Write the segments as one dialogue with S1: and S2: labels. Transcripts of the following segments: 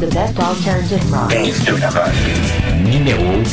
S1: The best alternative rock.
S2: Thanks to the rock.
S3: Nineo,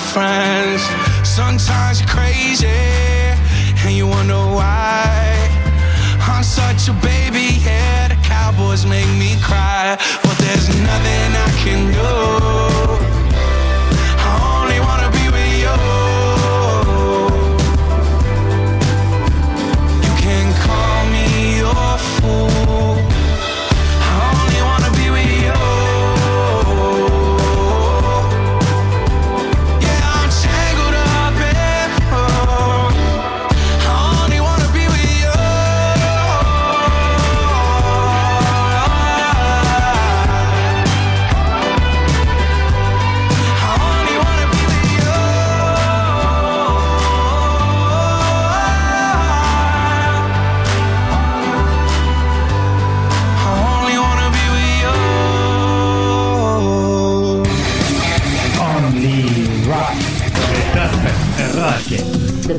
S3: friends. Sometimes you're crazy and you wonder why. I'm such a baby, yeah. The Cowboys make me cry, but there's nothing I can do. I only wanna be.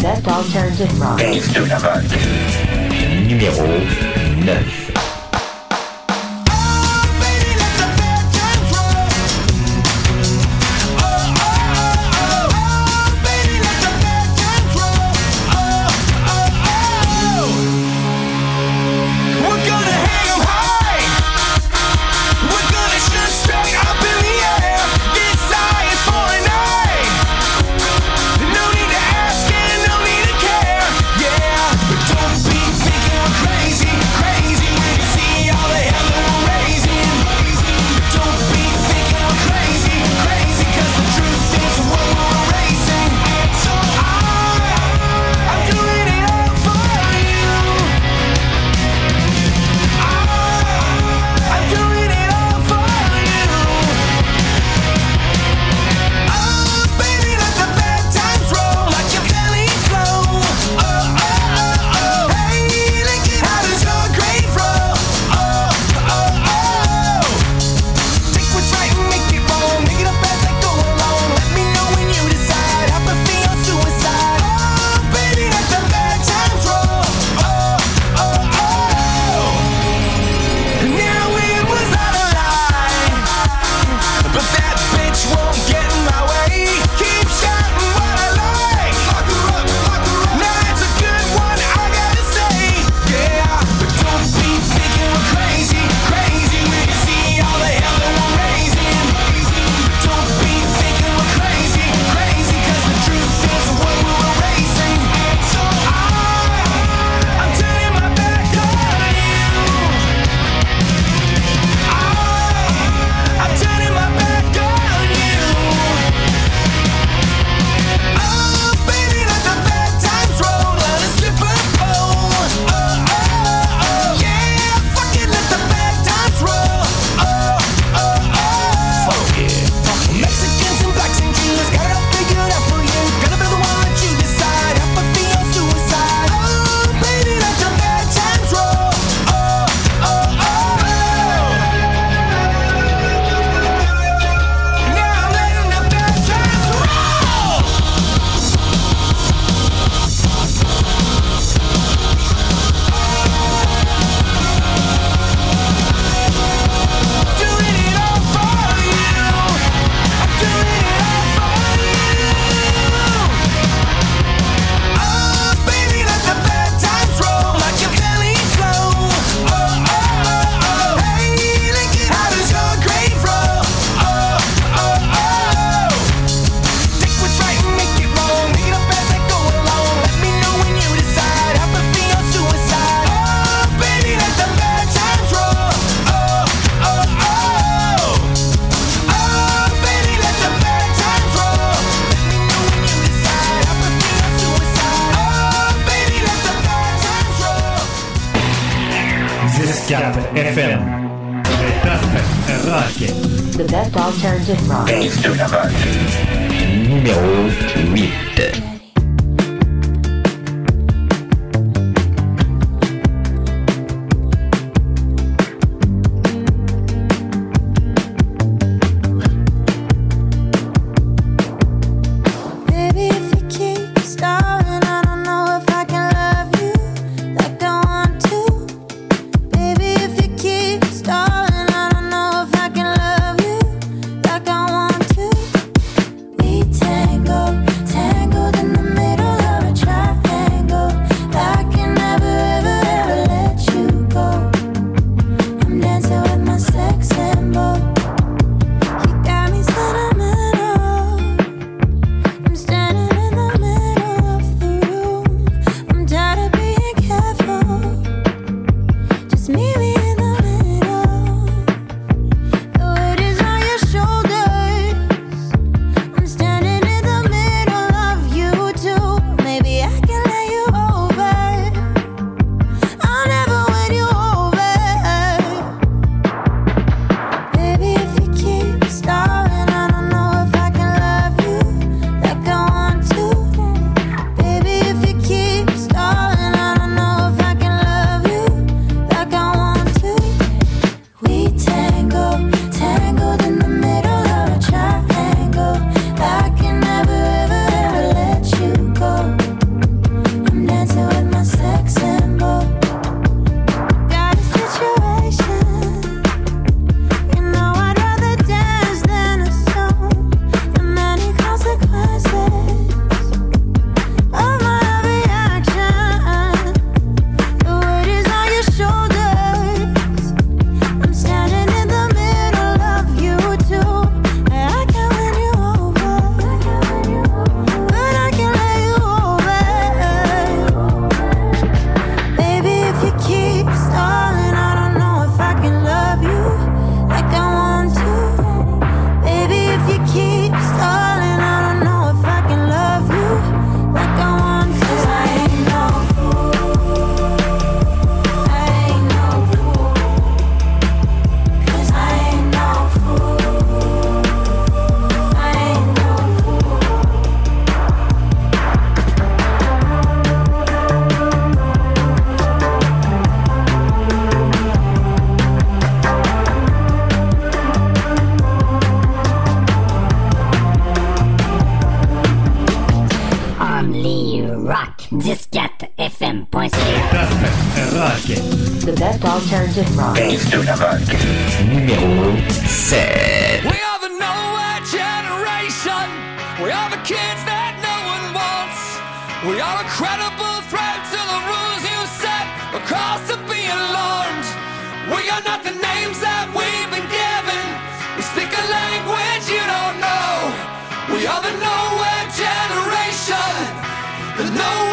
S1: best alternative rock.
S2: Dave Donovan. Numéro 9.
S1: d'Alternative Rock.
S4: Institut Rock,
S2: numéro 7.
S5: We are the nowhere generation. We are the kids that no one wants. We are a credible threat to the rules you set. The cost of being alarmed. We are not the names that we've been given. We speak a language you don't know. We are the nowhere generation. The nowhere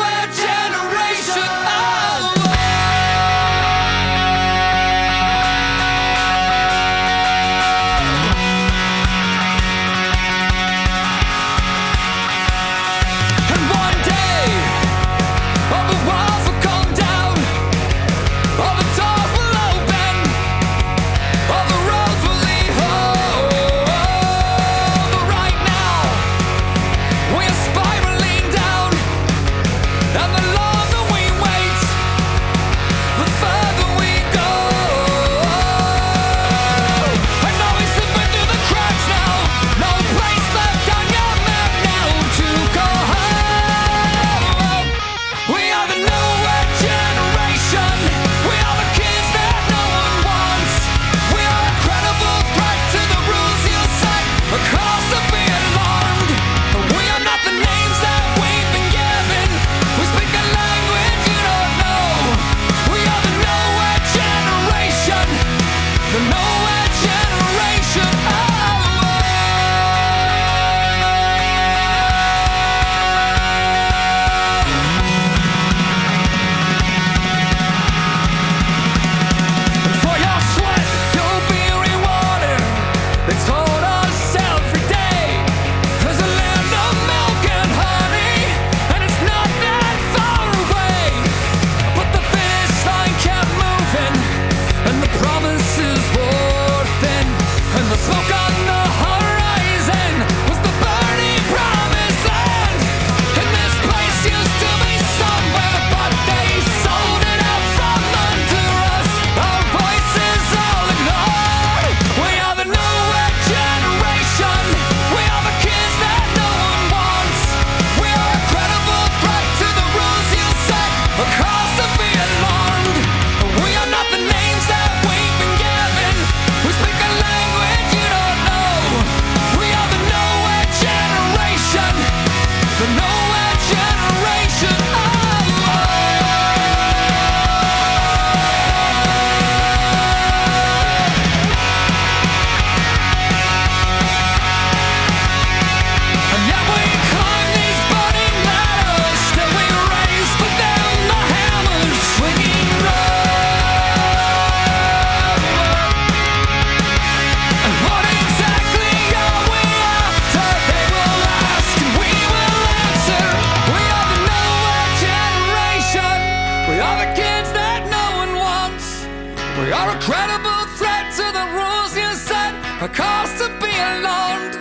S5: a cost of being loved.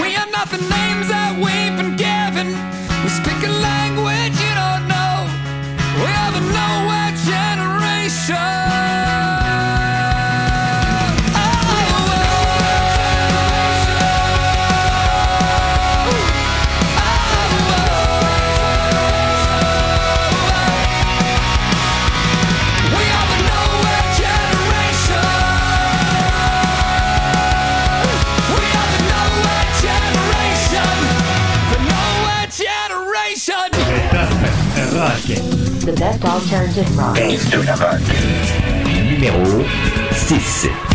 S5: We are not the names that we've been.
S6: L'alternative rock.
S1: Dave de Numéro 6.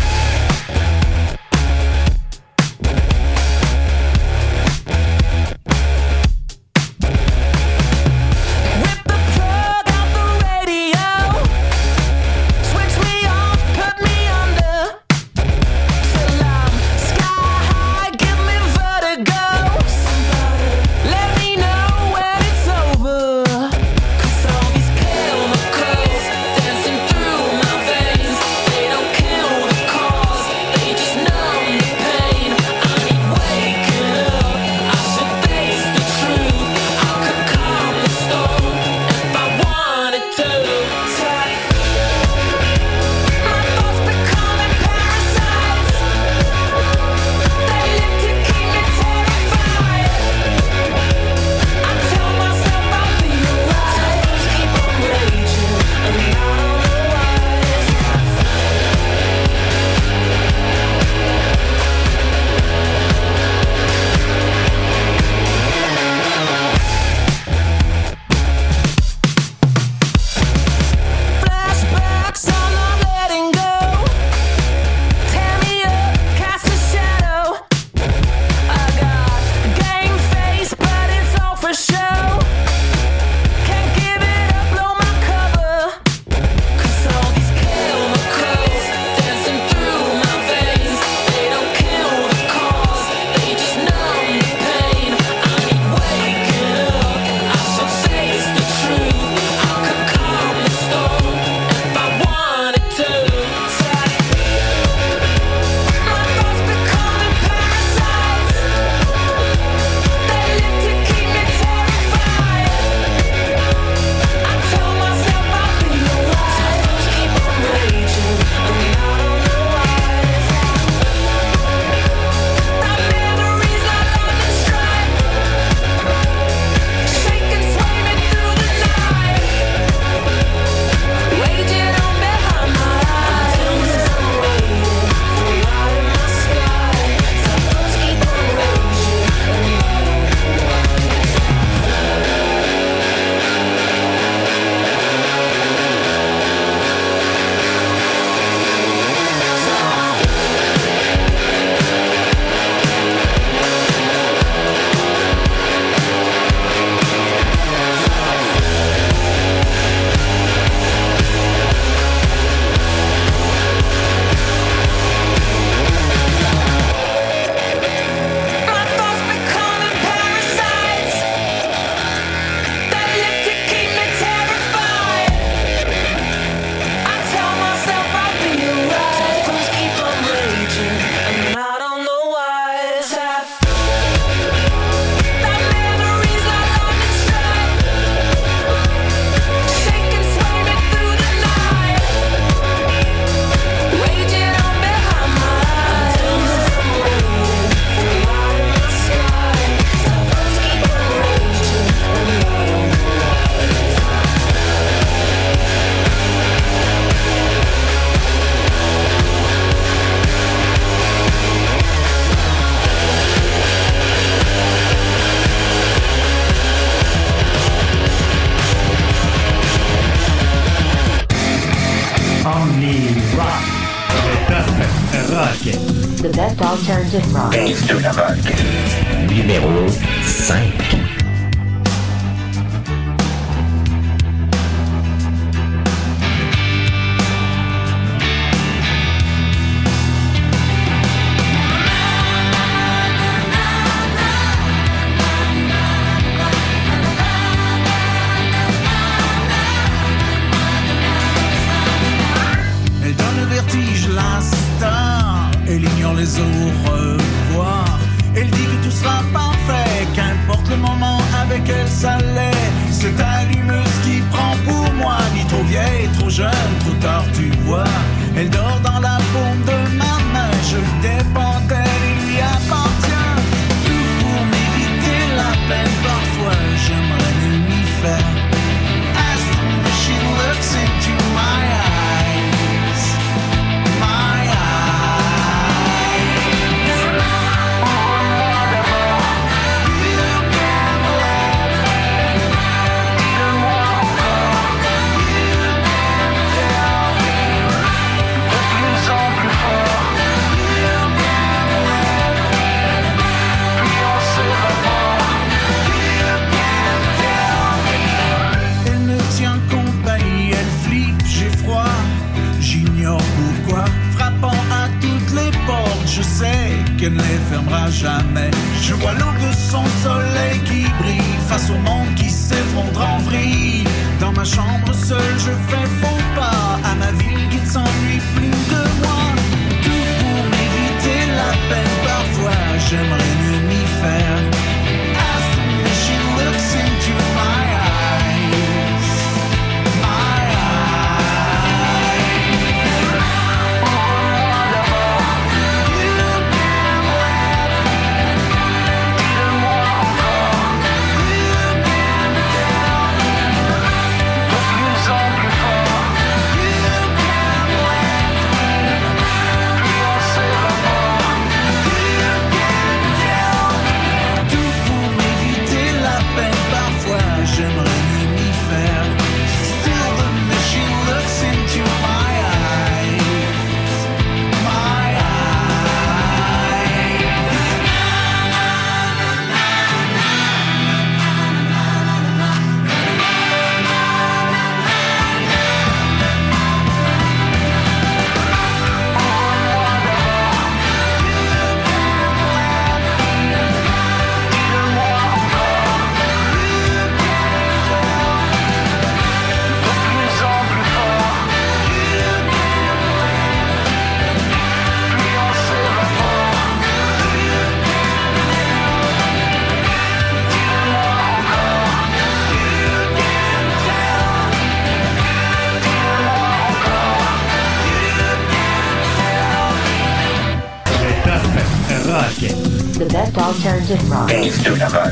S7: Alternative rock.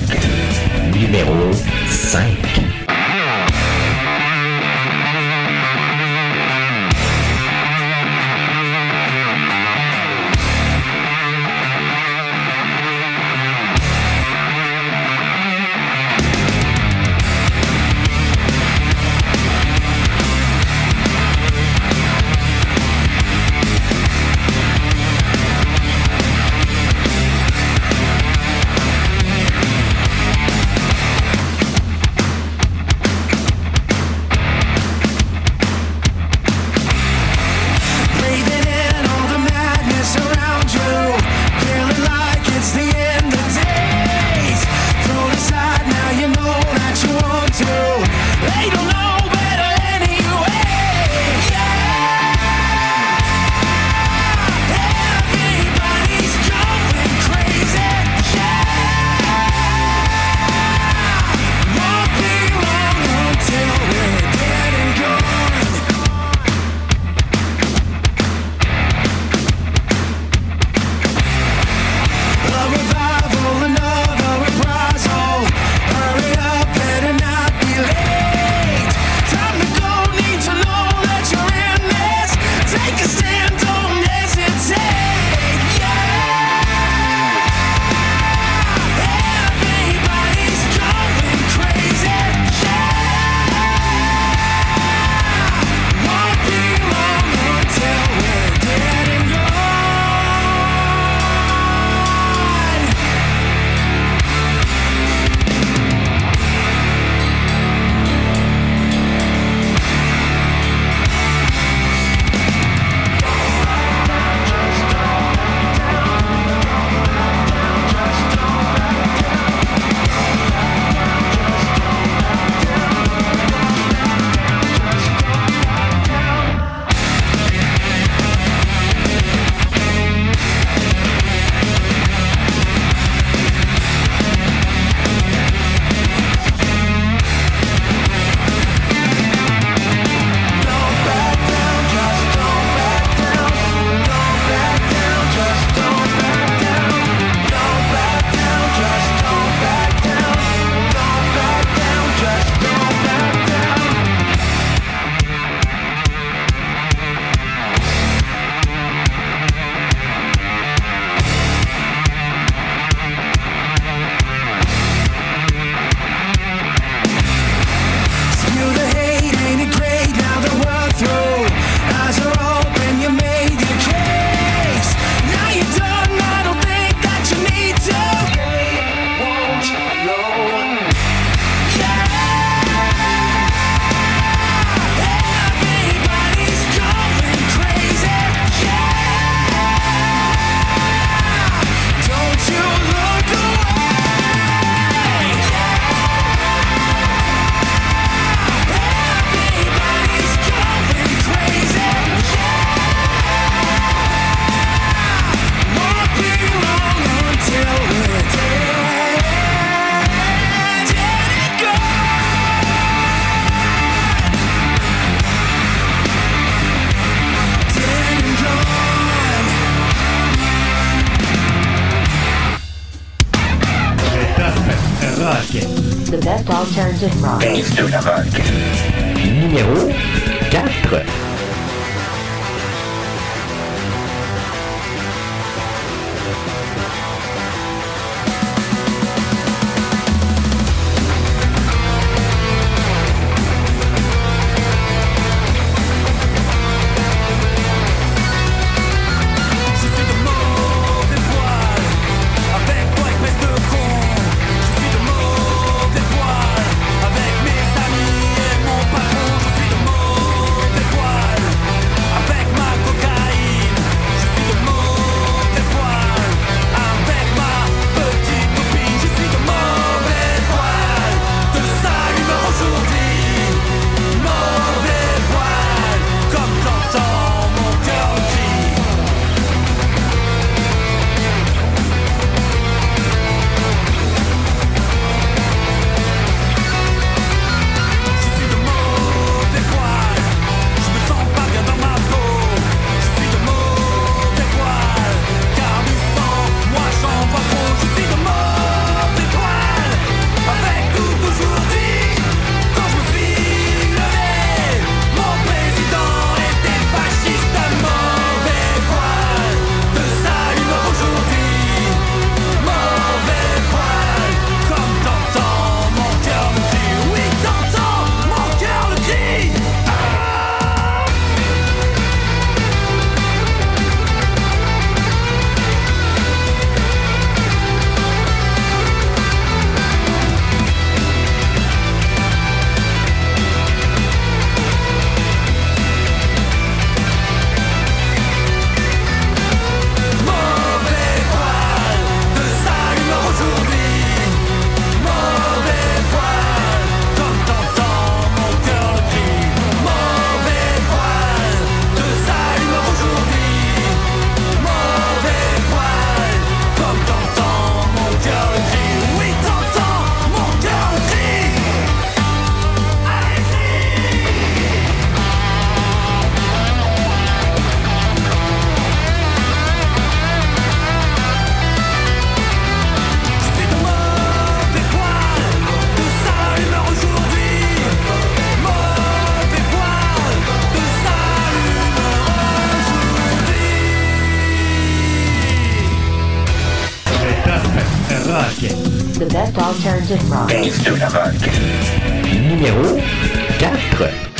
S8: Alternative rock.
S1: The best alternative rock.
S2: de la rock. Numéro 4.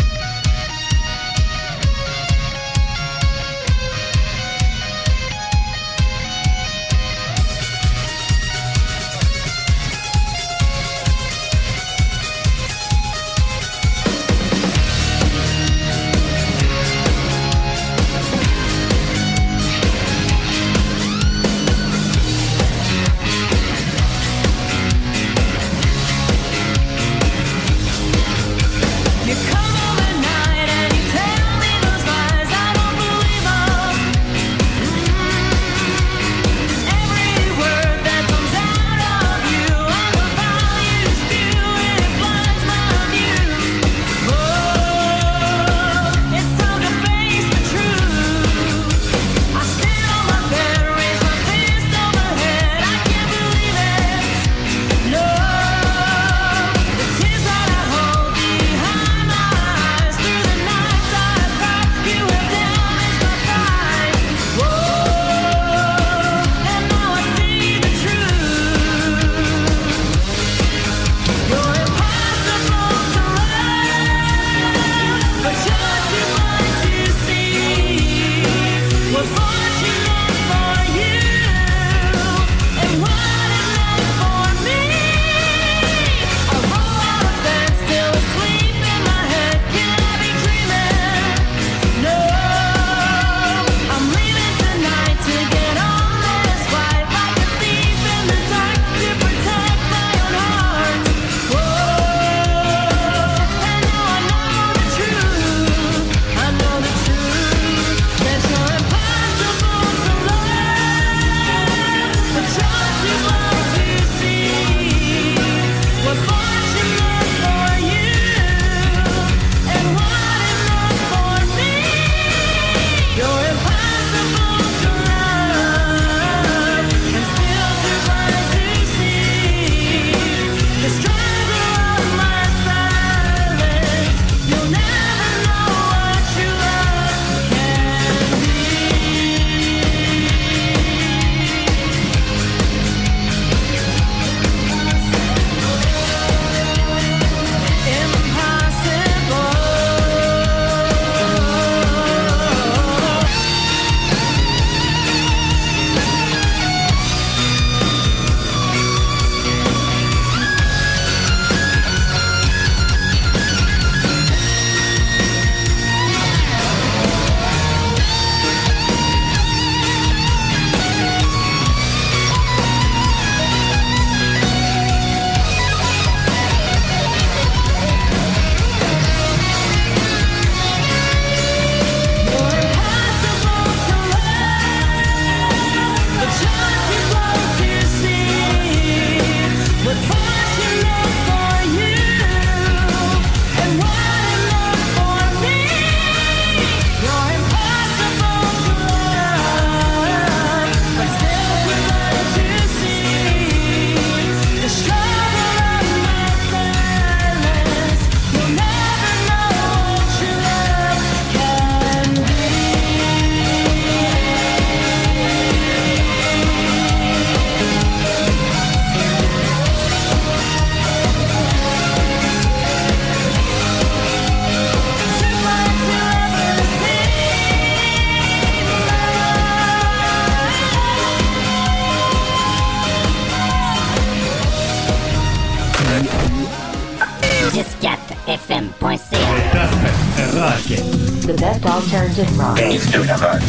S9: Music Box. Este es una radio.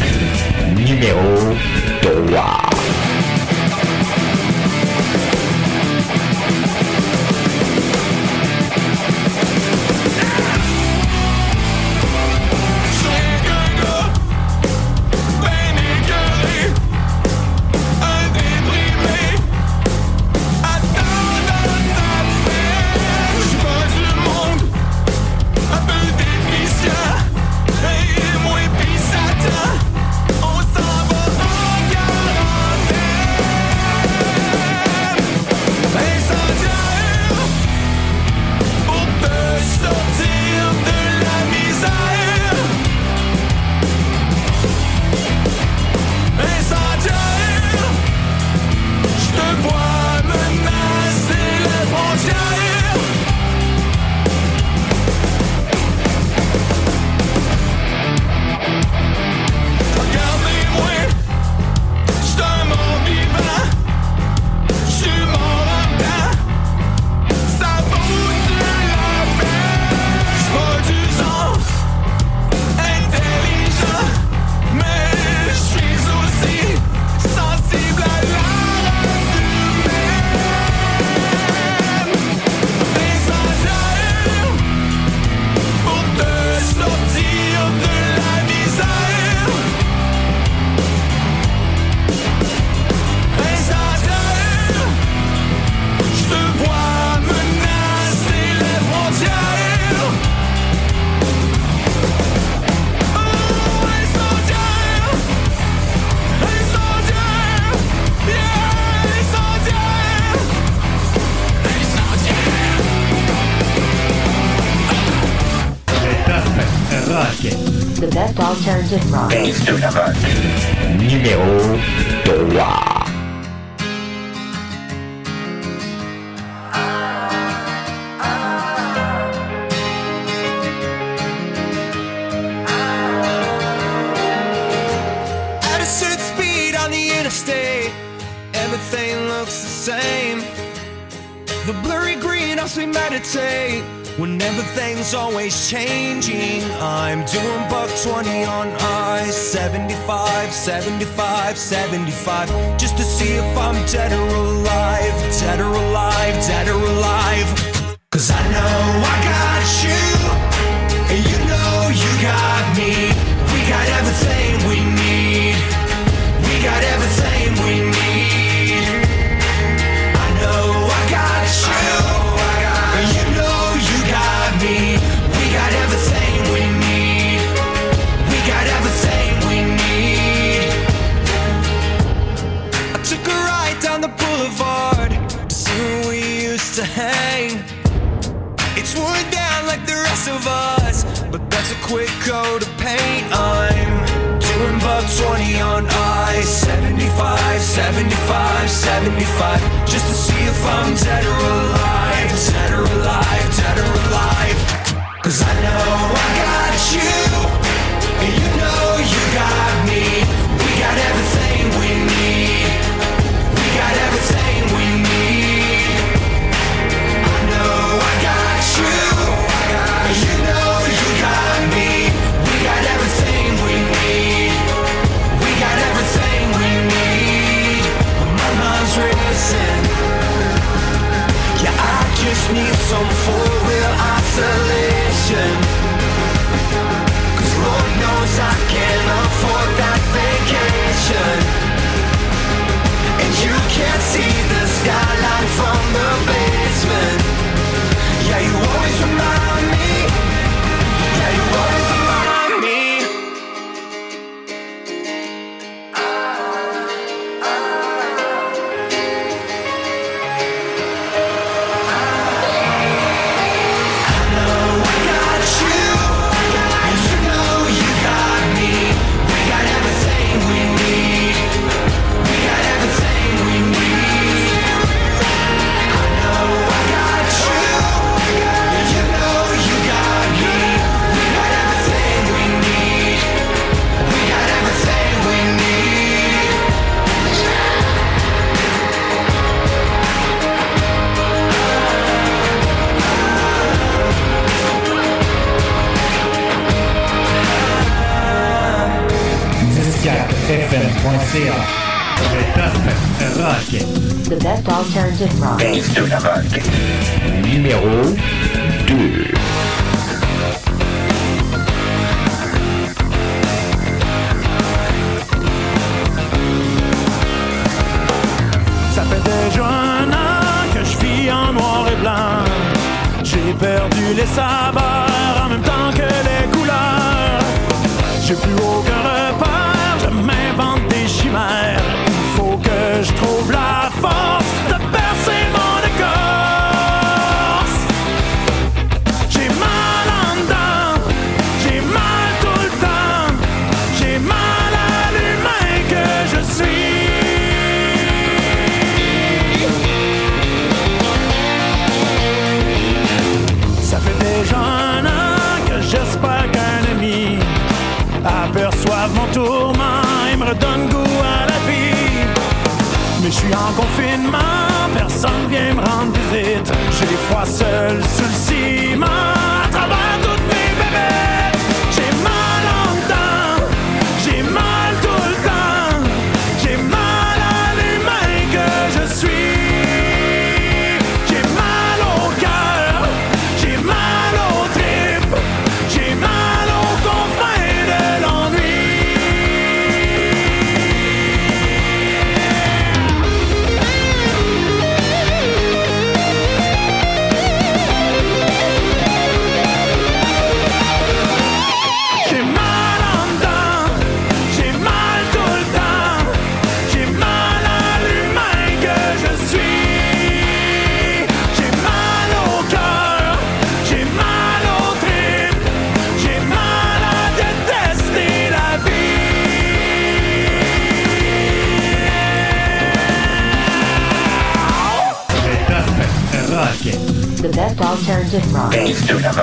S9: Nimeo Toa. Estoy quick coat of paint. I'm doing buck 20 on I 75, 75, 75. Just to see if I'm dead or alive, dead or alive, dead or alive. some four-wheel isolation. Cause Lord knows I can't afford that vacation. And you can't see
S1: alternative rock.
S5: Base
S1: alternative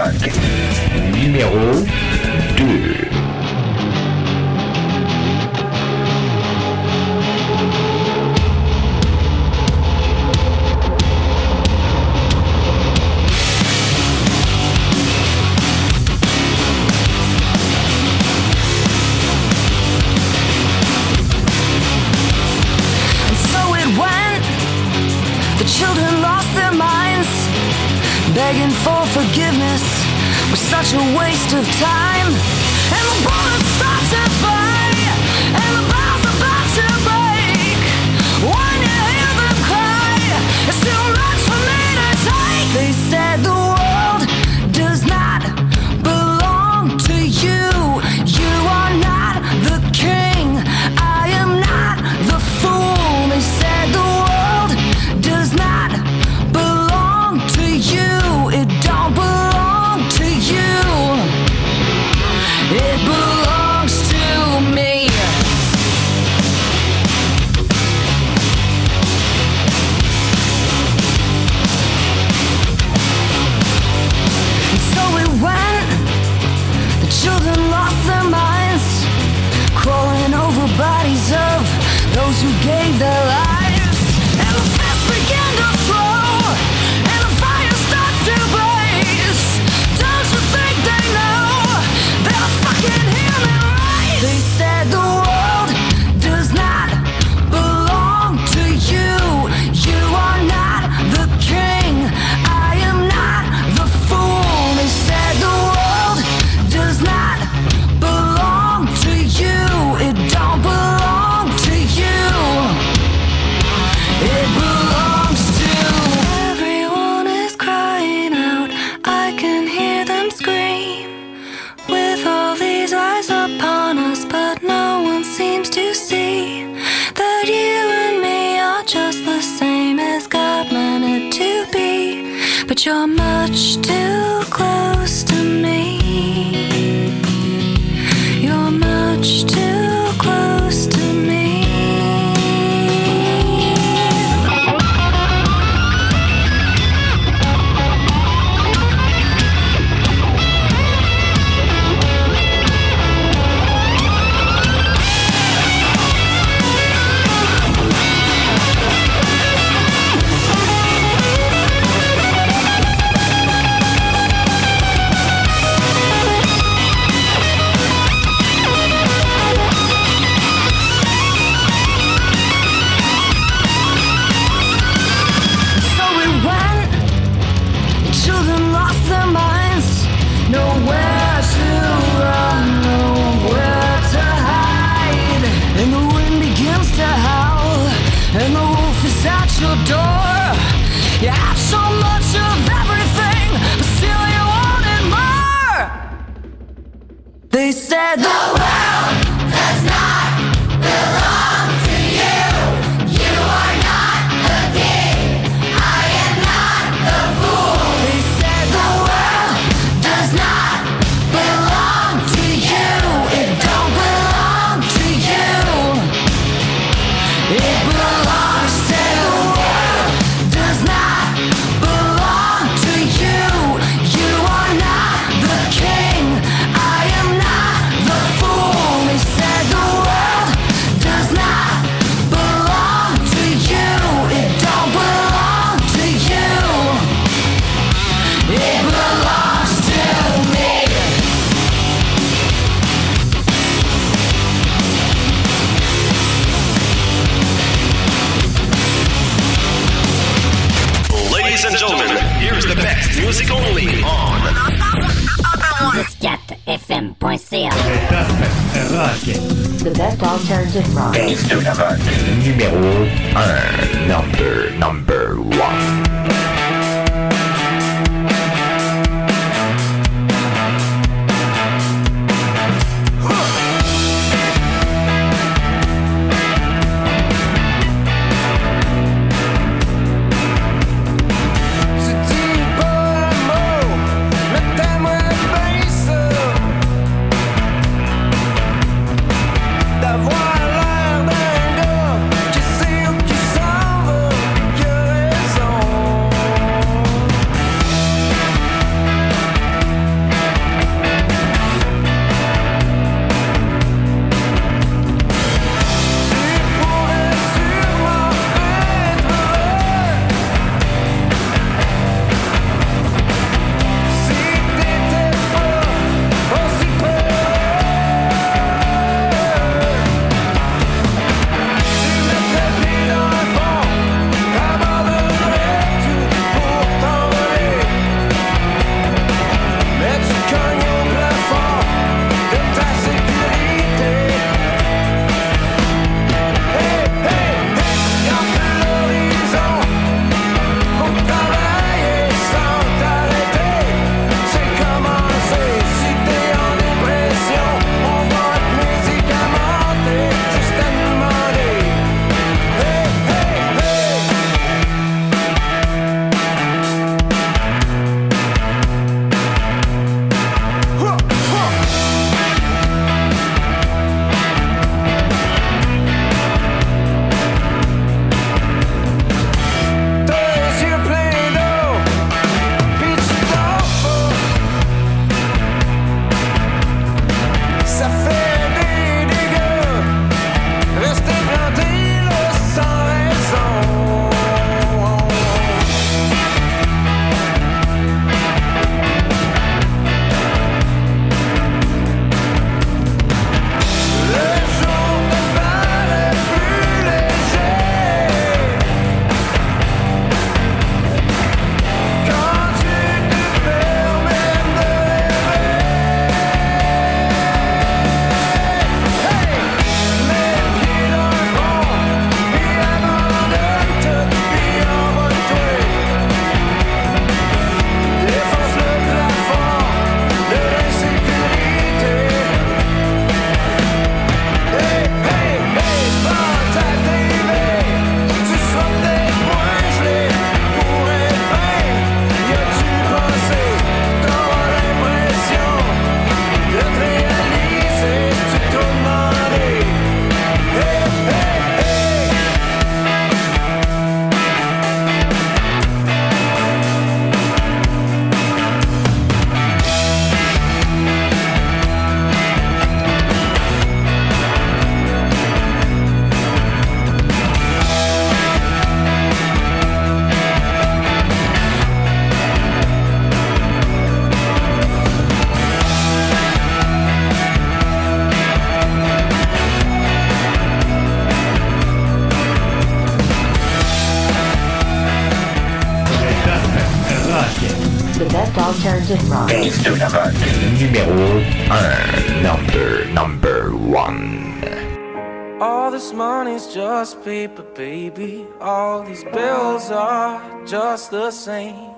S10: All
S5: this money's just paper, baby. All these bills are just the same.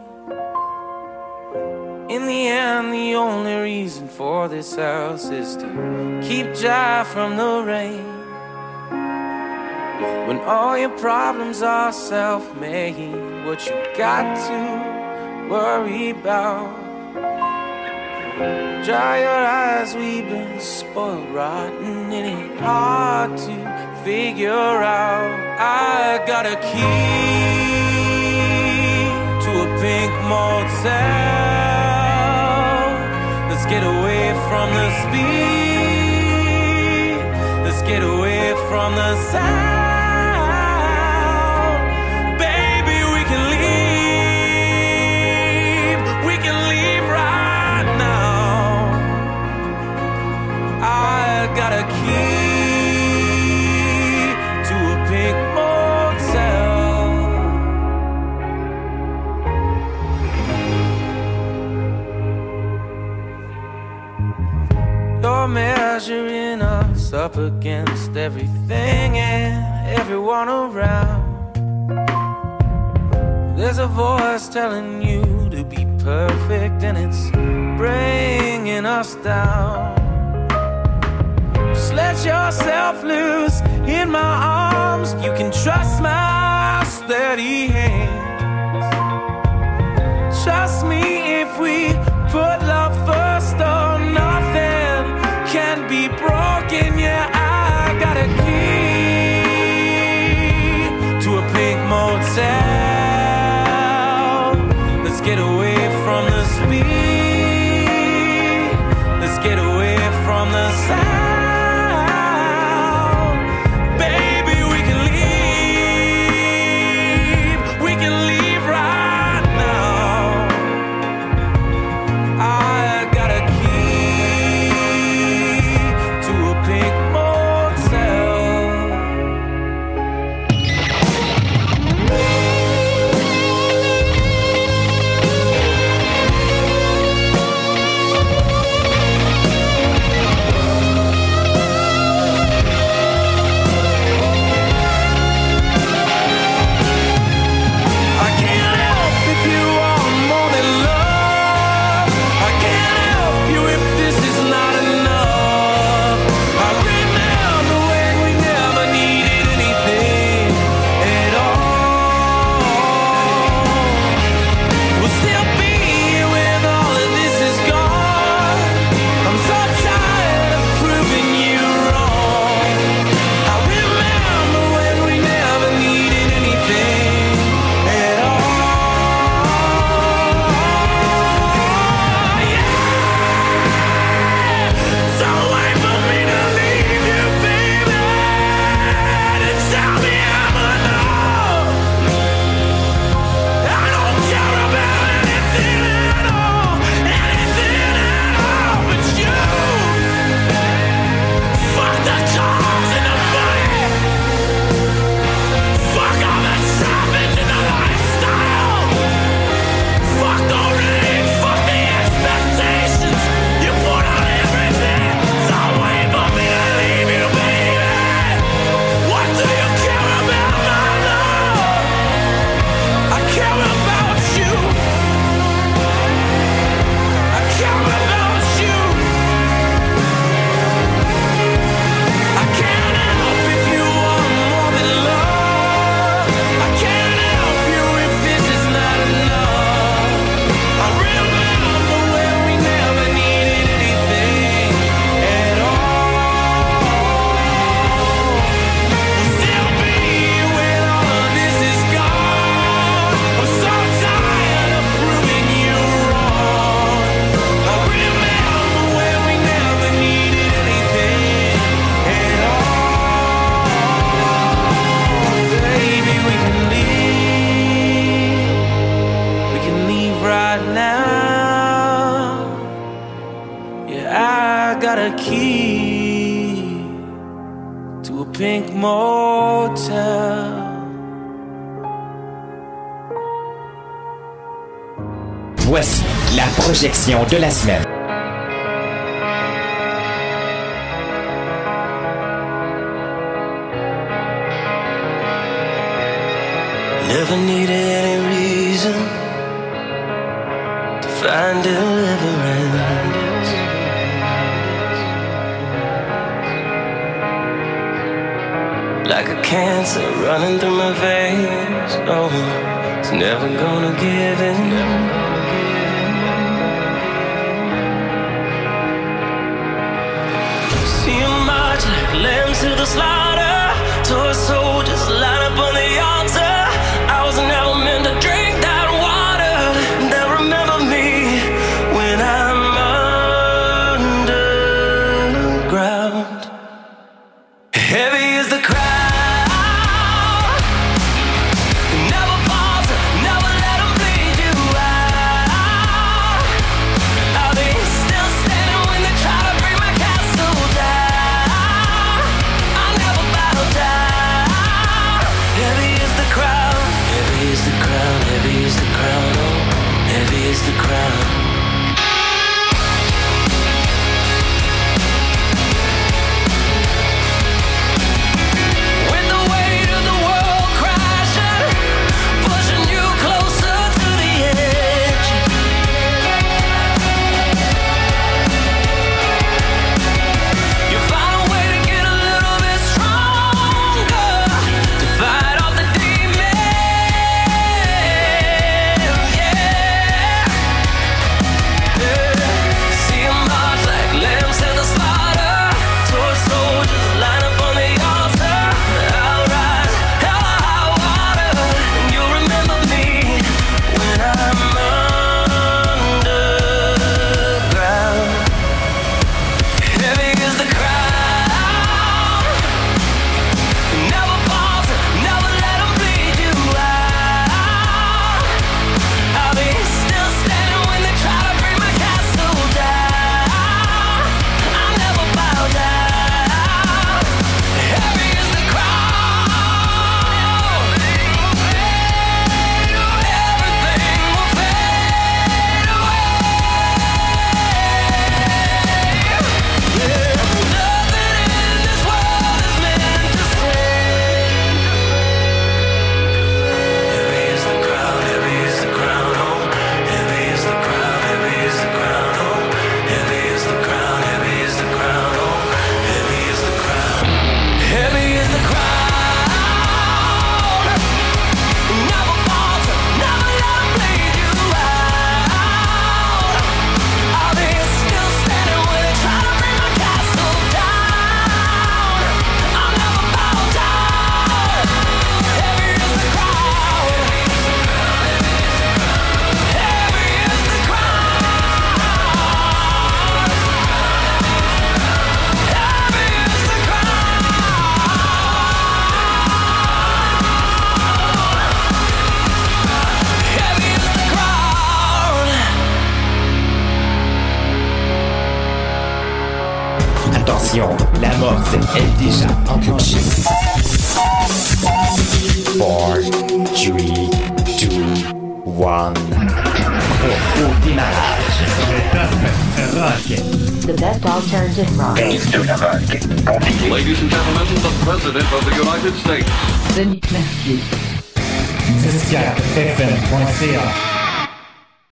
S5: In the end, the only reason for this house is to keep dry from the rain. When all your problems are self made, what you got to worry about? Dry your eyes, we've been spoiled rotten finding it hard to figure out. I got a key to a pink motel. Let's get away from the speed. Let's get away from the sound. measuring us up against everything and everyone around. There's a voice telling you to be perfect, and it's bringing us down. Just let yourself loose in my arms. You can trust my steady hands. Trust me if we put love first. get away
S1: question de la semaine.
S5: Never needed any reason to find deliverance. Like a cancer running through my veins. Oh, it's never gonna give in. see much, like lambs to the slaughter. Toy soldiers line up on the
S11: yard.